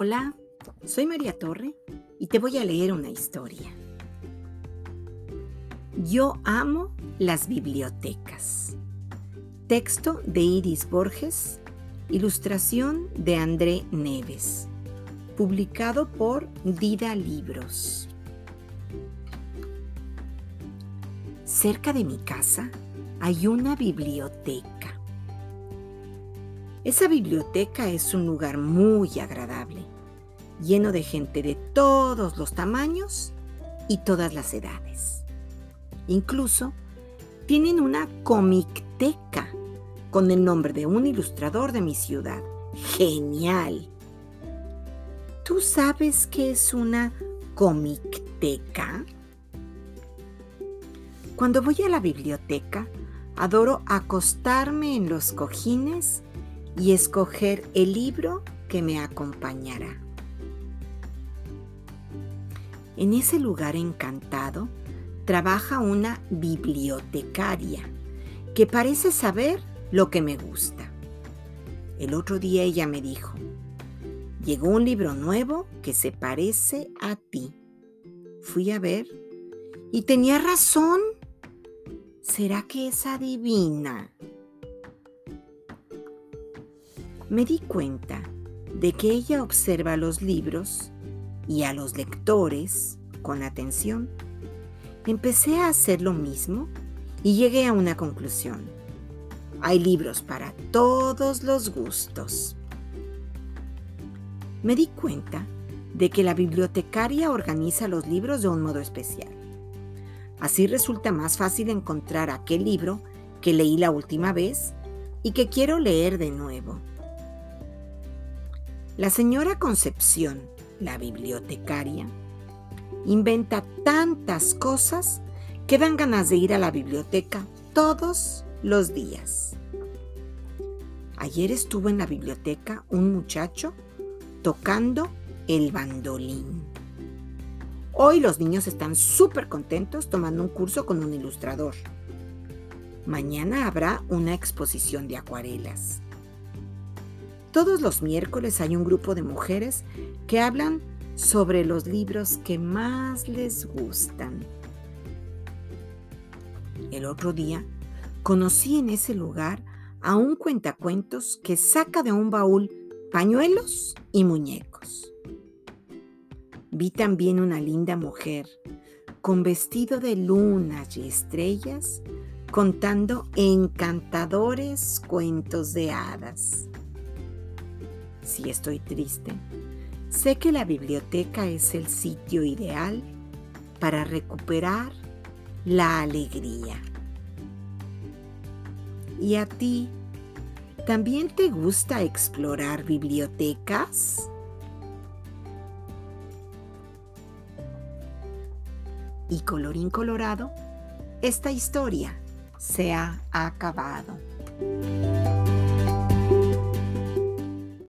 Hola, soy María Torre y te voy a leer una historia. Yo amo las bibliotecas. Texto de Iris Borges, ilustración de André Neves, publicado por Dida Libros. Cerca de mi casa hay una biblioteca. Esa biblioteca es un lugar muy agradable, lleno de gente de todos los tamaños y todas las edades. Incluso tienen una comicteca con el nombre de un ilustrador de mi ciudad. ¡Genial! ¿Tú sabes qué es una comicteca? Cuando voy a la biblioteca, adoro acostarme en los cojines y escoger el libro que me acompañará. En ese lugar encantado trabaja una bibliotecaria que parece saber lo que me gusta. El otro día ella me dijo, llegó un libro nuevo que se parece a ti. Fui a ver y tenía razón. ¿Será que es adivina? Me di cuenta de que ella observa los libros y a los lectores con atención. Empecé a hacer lo mismo y llegué a una conclusión. Hay libros para todos los gustos. Me di cuenta de que la bibliotecaria organiza los libros de un modo especial. Así resulta más fácil encontrar aquel libro que leí la última vez y que quiero leer de nuevo. La señora Concepción, la bibliotecaria, inventa tantas cosas que dan ganas de ir a la biblioteca todos los días. Ayer estuvo en la biblioteca un muchacho tocando el bandolín. Hoy los niños están súper contentos tomando un curso con un ilustrador. Mañana habrá una exposición de acuarelas. Todos los miércoles hay un grupo de mujeres que hablan sobre los libros que más les gustan. El otro día conocí en ese lugar a un cuentacuentos que saca de un baúl pañuelos y muñecos. Vi también una linda mujer con vestido de lunas y estrellas contando encantadores cuentos de hadas si estoy triste, sé que la biblioteca es el sitio ideal para recuperar la alegría. ¿Y a ti? ¿También te gusta explorar bibliotecas? Y colorín colorado, esta historia se ha acabado.